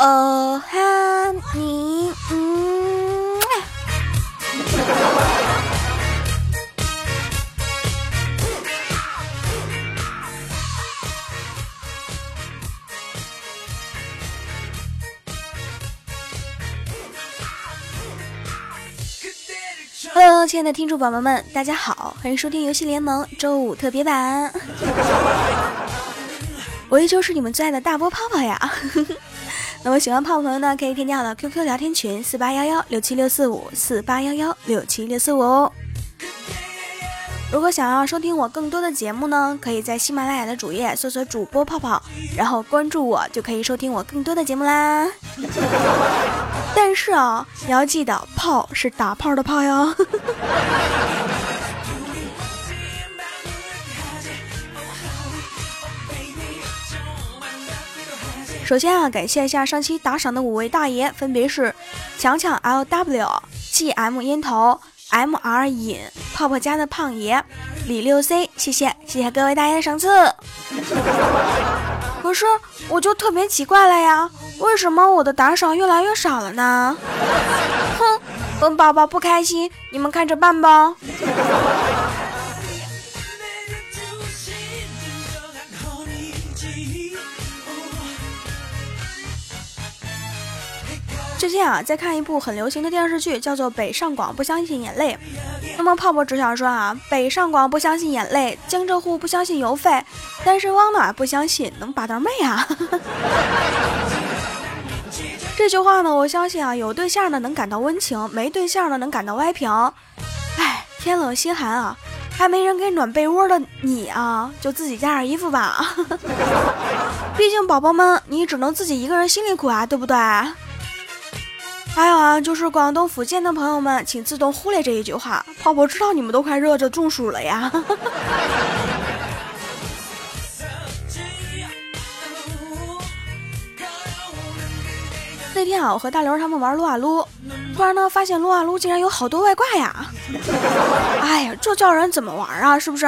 哦哈尼，嗯。Hello，亲爱的听众宝宝们，大家好，欢迎收听游戏联盟周五特别版。我依旧是你们最爱的大波泡泡呀。那么喜欢泡泡朋友呢，可以添加我的 QQ 聊天群四八幺幺六七六四五四八幺幺六七六四五哦。如果想要收听我更多的节目呢，可以在喜马拉雅的主页搜索主播泡泡，然后关注我，就可以收听我更多的节目啦。但是啊，你要记得，炮是打炮的炮哟。首先啊，感谢一下上期打赏的五位大爷，分别是强强 L W、G M 烟头、M R 饮、泡泡家的胖爷、李六 C，谢谢谢谢各位大爷的赏赐。可是我就特别奇怪了呀，为什么我的打赏越来越少了呢？哼，本宝宝不开心，你们看着办吧。最近啊，在看一部很流行的电视剧，叫做《北上广不相信眼泪》。那么泡泡只想说啊，北上广不相信眼泪，江浙沪不相信邮费，单身汪暖不相信能把到妹啊。这句话呢，我相信啊，有对象的能感到温情，没对象的能感到歪屏。哎，天冷心寒啊，还没人给暖被窝的你啊，就自己加点衣服吧。毕竟宝宝们，你只能自己一个人心里苦啊，对不对？还有啊，就是广东福建的朋友们，请自动忽略这一句话。泡泡知道你们都快热着中暑了呀。那天啊，我和大刘他们玩撸啊撸，突然呢发现撸啊撸竟然有好多外挂呀！哎呀，这叫人怎么玩啊？是不是？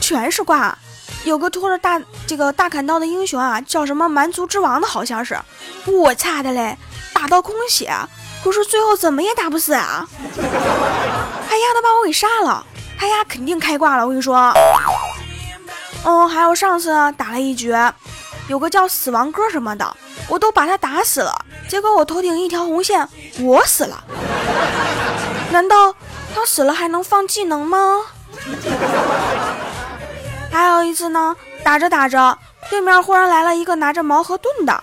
全是挂，有个拖着大这个大砍刀的英雄啊，叫什么蛮族之王的，好像是。我擦的嘞，打到空血。可是最后怎么也打不死啊！他丫的把我给杀了，他丫肯定开挂了。我跟你说，哦，还有上次打了一局，有个叫死亡哥什么的，我都把他打死了，结果我头顶一条红线，我死了。难道他死了还能放技能吗？还有一次呢，打着打着，对面忽然来了一个拿着矛和盾的。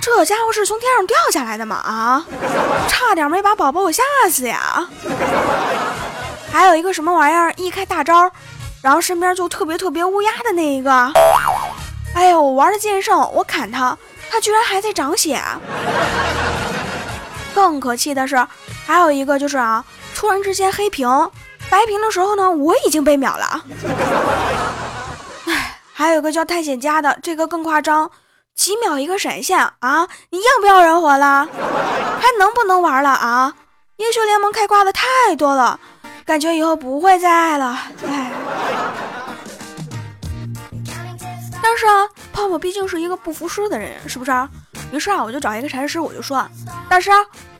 这家伙是从天上掉下来的吗？啊，差点没把宝宝我吓死呀！还有一个什么玩意儿，一开大招，然后身边就特别特别乌鸦的那一个。哎呦，我玩的剑圣，我砍他，他居然还在长血。更可气的是，还有一个就是啊，突然之间黑屏，白屏的时候呢，我已经被秒了。哎，还有一个叫探险家的，这个更夸张。几秒一个闪现啊！你要不要人活了？还能不能玩了啊？英雄联盟开挂的太多了，感觉以后不会再爱了。哎，但是啊，泡泡毕竟是一个不服输的人，是不是？于是啊，我就找一个禅师，我就说：“大师，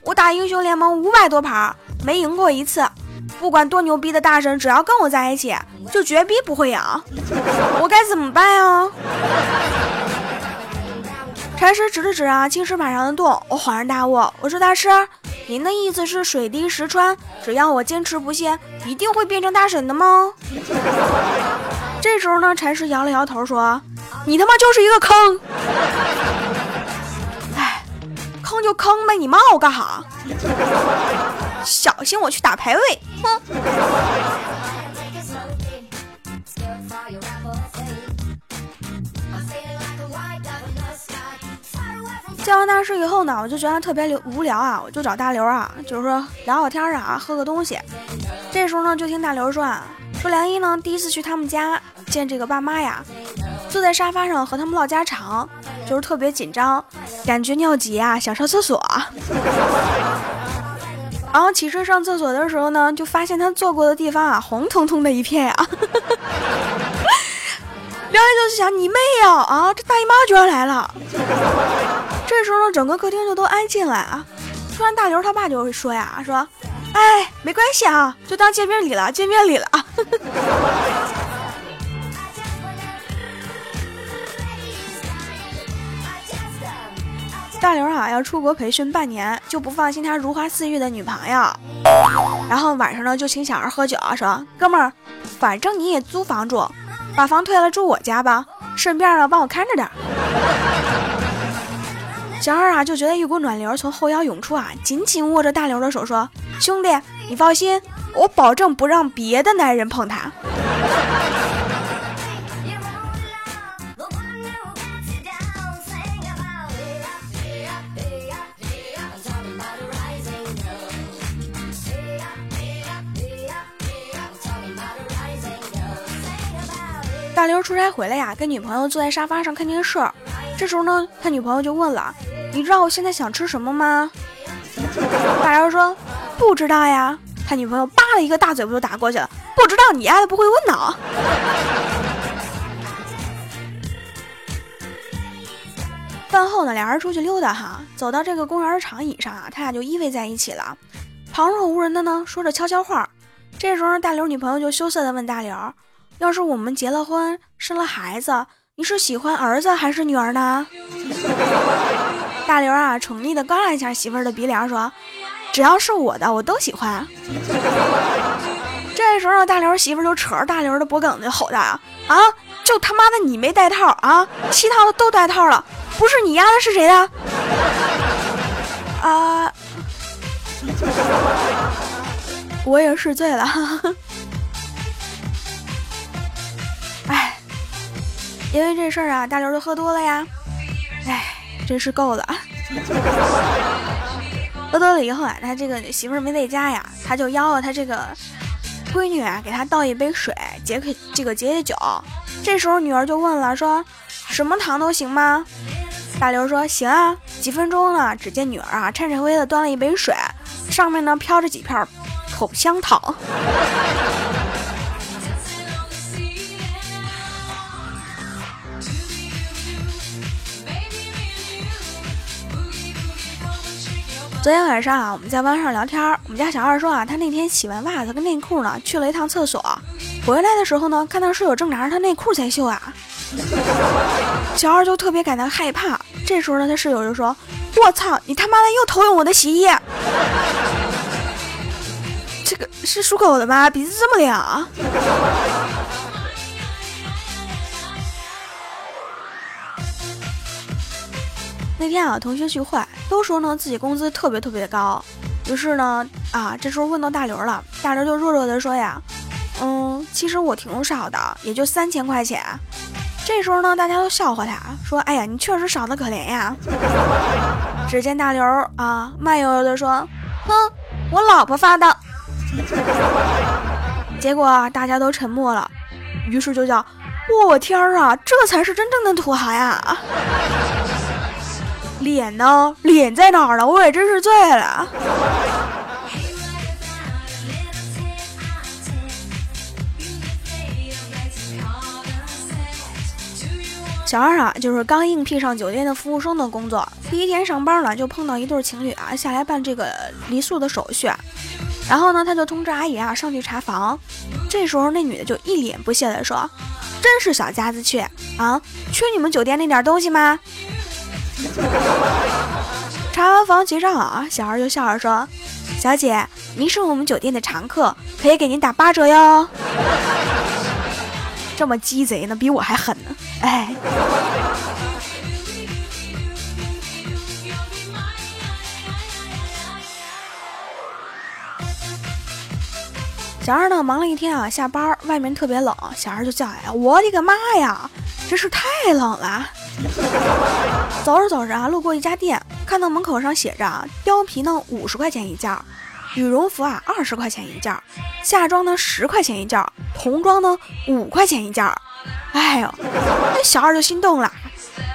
我打英雄联盟五百多盘，没赢过一次。不管多牛逼的大神，只要跟我在一起，就绝逼不会赢。我该怎么办呀？”禅师指了指啊青石板上的洞，我恍然大悟，我说大师，您的意思是水滴石穿，只要我坚持不懈，一定会变成大神的吗？这时候呢，禅师摇了摇头说：“你他妈就是一个坑，哎，坑就坑呗，你骂我干哈？小心我去打排位，哼。”见完大师以后呢，我就觉得特别无无聊啊，我就找大刘啊，就是说聊聊天啊，喝个东西。这时候呢，就听大刘说啊，说梁一呢第一次去他们家见这个爸妈呀，坐在沙发上和他们唠家常，就是特别紧张，感觉尿急啊，想上厕所。然后起身上厕所的时候呢，就发现他坐过的地方啊，红彤彤的一片呀。梁一就是想你妹呀啊，这大姨妈居然来了。时候呢，整个客厅就都安静了啊。突然大刘他爸就会说呀，说，哎，没关系啊，就当见面礼了，见面礼了。啊 大刘啊，要出国培训半年，就不放心他如花似玉的女朋友。然后晚上呢，就请小二喝酒啊，说：“哥们儿，反正你也租房住，把房退了住我家吧，顺便呢帮我看着点。”小二啊，就觉得一股暖流从后腰涌出啊，紧紧握着大刘的手，说：“兄弟，你放心，我保证不让别的男人碰她。”大刘出差回来呀，跟女朋友坐在沙发上看电视。这时候呢，他女朋友就问了：“你知道我现在想吃什么吗？”大刘说：“不知道呀。”他女朋友叭了一个大嘴巴就打过去了：“不知道你丫的不会问呢。”饭后呢，俩人出去溜达哈，走到这个公园的长椅上啊，他俩就依偎在一起了，旁若无人的呢说着悄悄话。这时候大刘女朋友就羞涩的问大刘。要是我们结了婚，生了孩子，你是喜欢儿子还是女儿呢？大刘啊，宠溺的刮了一下媳妇儿的鼻梁，说：“只要是我的，我都喜欢。”这时候，大刘媳妇儿就扯着大刘的脖梗子吼他：“啊，就他妈的你没戴套啊，其他的都戴套了，不是你丫的是谁的？” 啊，我也是醉了。因为这事儿啊，大刘就喝多了呀，哎，真是够了。喝多了以后啊，他这个媳妇儿没在家呀，他就邀了他这个闺女啊，给他倒一杯水解解这个解解酒。这时候女儿就问了，说什么糖都行吗？大刘说行啊。几分钟呢，只见女儿啊颤颤巍巍的端了一杯水，上面呢飘着几片口香糖。昨天晚上啊，我们在班上聊天我们家小二说啊，他那天洗完袜子跟内裤呢，去了一趟厕所，回来的时候呢，看到室友正拿着他内裤在秀啊。小二就特别感到害怕。这时候呢，他室友就说：“我操，你他妈的又偷用我的洗衣液！这个是属狗的吧？鼻子这么亮？”那天啊，同学聚会都说呢自己工资特别特别高，于是呢啊，这时候问到大刘了，大刘就弱弱的说呀，嗯，其实我挺少的，也就三千块钱。这时候呢，大家都笑话他，说，哎呀，你确实少的可怜呀。只见大刘啊，慢悠悠的说，哼，我老婆发的。结果大家都沉默了，于是就叫，我天儿啊，这才是真正的土豪呀。脸呢？脸在哪儿呢？我也真是醉了。小二啊，就是刚应聘上酒店的服务生的工作，第一天上班呢，就碰到一对情侣啊下来办这个离宿的手续，然后呢，他就通知阿姨啊上去查房。这时候那女的就一脸不屑的说：“真是小家子气啊，缺你们酒店那点东西吗？” 查完房结账啊，小二就笑着说：“小姐，您是我们酒店的常客，可以给您打八折哟。”这么鸡贼呢，比我还狠呢！哎，小二呢，忙了一天啊，下班外面特别冷，小二就叫：“哎呀，我的个妈呀，真是太冷了！” 走着走着啊，路过一家店，看到门口上写着啊貂皮呢五十块钱一件，羽绒服啊二十块钱一件，夏装呢十块钱一件，童装呢五块钱一件。哎呦，那小二就心动了，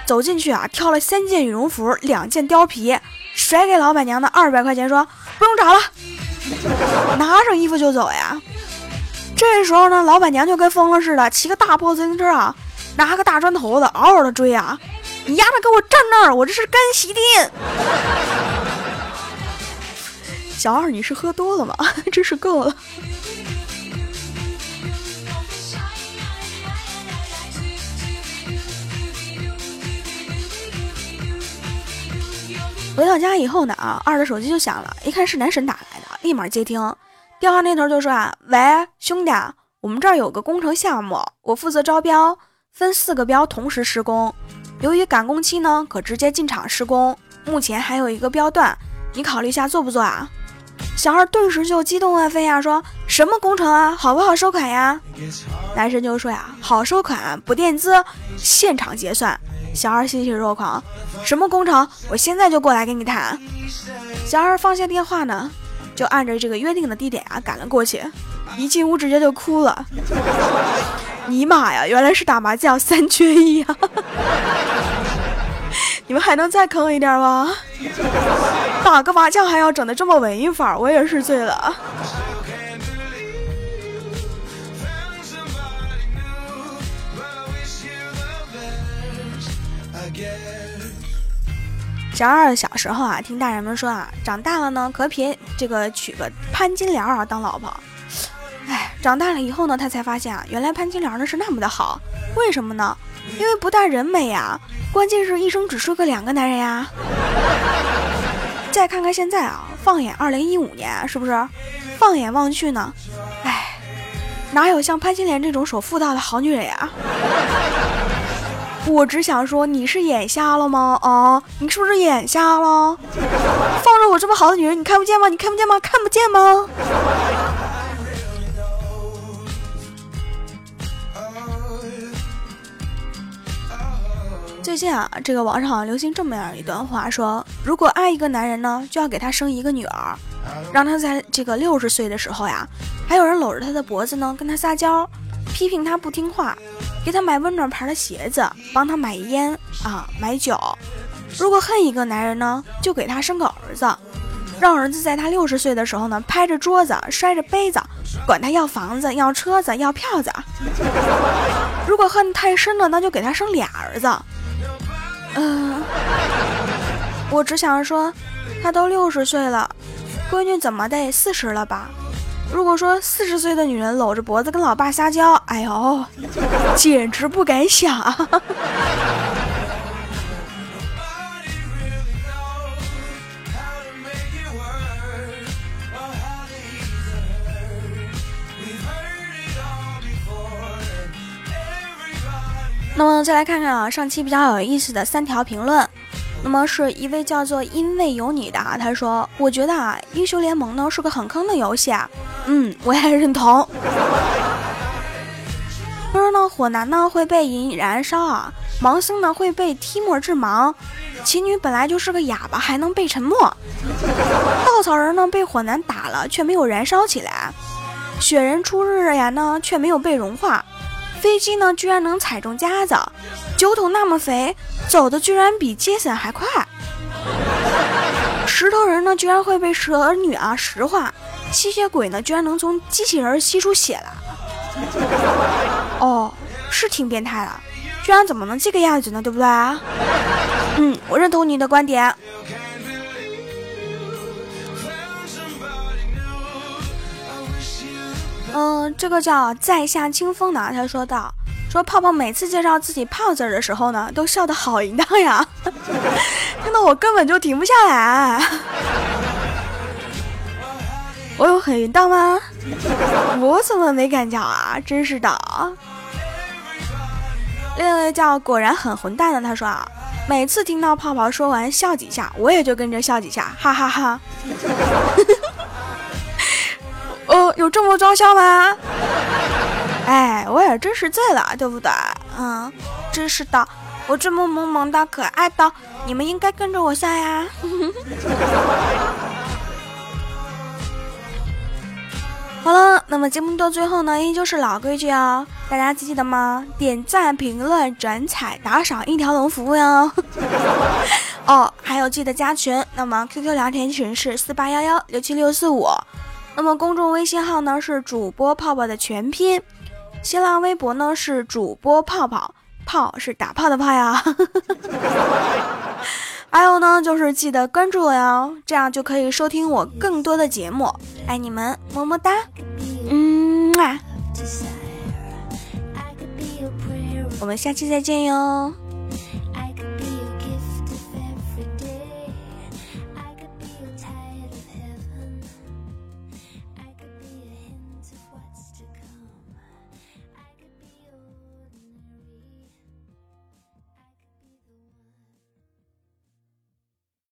走进去啊，挑了三件羽绒服，两件貂皮，甩给老板娘的二百块钱，说不用找了，拿上衣服就走呀。这时候呢，老板娘就跟疯了似的，骑个大破自行车啊。拿个大砖头子嗷嗷的追啊！你丫的给我站那儿，我这是干洗店。小二，你是喝多了吗？真是够了。回到家以后呢，啊，二的手机就响了，一看是男神打来的，立马接听。电话那头就说啊，喂，兄弟，我们这儿有个工程项目，我负责招标，分四个标同时施工。由于赶工期呢，可直接进场施工。目前还有一个标段，你考虑一下做不做啊？小二顿时就激动万分呀，说什么工程啊，好不好收款呀？男神就说呀，好收款，不垫资，现场结算。小二欣喜若狂，什么工程？我现在就过来跟你谈。小二放下电话呢，就按着这个约定的地点啊赶了过去。一进屋直接就哭了，尼玛呀，原来是打麻将三缺一啊！你们还能再坑一点吗？打个麻将还要整的这么文艺范儿，我也是醉了。小二小时候啊，听大人们说啊，长大了呢，可撇这个娶个潘金莲啊当老婆。长大了以后呢，他才发现啊，原来潘金莲呢是那么的好。为什么呢？因为不但人美呀，关键是一生只睡过两个男人呀。再看看现在啊，放眼二零一五年，是不是？放眼望去呢，哎，哪有像潘金莲这种守妇道的好女人呀？我只想说，你是眼瞎了吗？啊，你是不是眼瞎了？放着我这么好的女人，你看不见吗？你看不见吗？看不见吗？最近啊，这个网上流行这么样一段话，说如果爱一个男人呢，就要给他生一个女儿，让他在这个六十岁的时候呀，还有人搂着他的脖子呢，跟他撒娇，批评他不听话。给他买温暖牌的鞋子，帮他买烟啊，买酒。如果恨一个男人呢，就给他生个儿子，让儿子在他六十岁的时候呢，拍着桌子，摔着杯子，管他要房子、要车子、要票子。如果恨太深了，那就给他生俩儿子。嗯，我只想说，他都六十岁了，闺女怎么得四十了吧？如果说四十岁的女人搂着脖子跟老爸撒娇，哎呦，简直不敢想。那么再来看看啊，上期比较有意思的三条评论。那么是一位叫做因为有你的啊，他说：“我觉得啊，英雄联盟呢是个很坑的游戏啊。”嗯，我也认同。他说呢，火男呢会被引燃烧啊，盲僧呢会被踢没致盲，奇女本来就是个哑巴，还能被沉默。稻草人呢被火男打了，却没有燃烧起来。雪人出日炎呢，却没有被融化。飞机呢居然能踩中夹子。酒桶那么肥，走的居然比杰森还快。石头人呢，居然会被蛇女啊石化。吸血鬼呢，居然能从机器人吸出血来。哦，是挺变态的，居然怎么能这个样子呢？对不对啊？嗯，我认同你的观点。嗯，这个叫在下清风的，他说道。说泡泡每次介绍自己泡字的时候呢，都笑得好淫荡呀，听得我根本就停不下来。我有很淫荡吗？我怎么没感觉啊？真是的。另一位叫果然很混蛋的，他说啊，每次听到泡泡说完笑几下，我也就跟着笑几下，哈哈哈。哦，有这么装笑吗？哎，我也真是醉了，对不对？嗯，真是的，我这么萌萌的、可爱的，你们应该跟着我笑呀。好了，那么节目到最后呢，依旧是老规矩哦，大家记得吗？点赞、评论、转采、打赏一条龙服务哟。哦，还有记得加群，那么 QQ 聊天群是四八幺幺六七六四五，那么公众微信号呢是主播泡泡的全拼。新浪微博呢是主播泡泡，泡是打泡的泡呀。还有呢，就是记得关注我哟，这样就可以收听我更多的节目。爱你们，么么哒。嗯啊，我们下期再见哟。